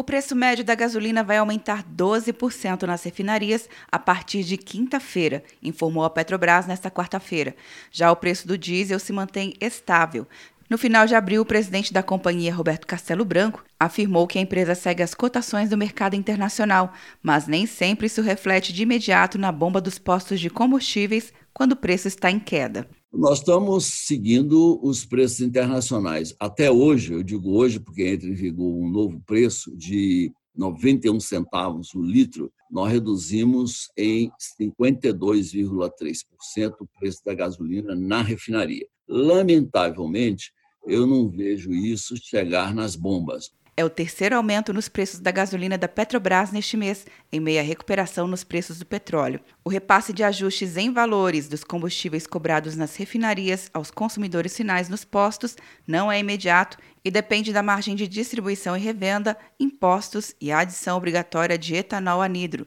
O preço médio da gasolina vai aumentar 12% nas refinarias a partir de quinta-feira, informou a Petrobras nesta quarta-feira. Já o preço do diesel se mantém estável. No final de abril, o presidente da companhia, Roberto Castelo Branco, afirmou que a empresa segue as cotações do mercado internacional, mas nem sempre isso reflete de imediato na bomba dos postos de combustíveis quando o preço está em queda. Nós estamos seguindo os preços internacionais. Até hoje, eu digo hoje porque entra em vigor um novo preço de 91 centavos o litro, nós reduzimos em 52,3% o preço da gasolina na refinaria. Lamentavelmente, eu não vejo isso chegar nas bombas. É o terceiro aumento nos preços da gasolina da Petrobras neste mês, em meio à recuperação nos preços do petróleo. O repasse de ajustes em valores dos combustíveis cobrados nas refinarias aos consumidores finais nos postos não é imediato e depende da margem de distribuição e revenda, impostos e a adição obrigatória de etanol anidro.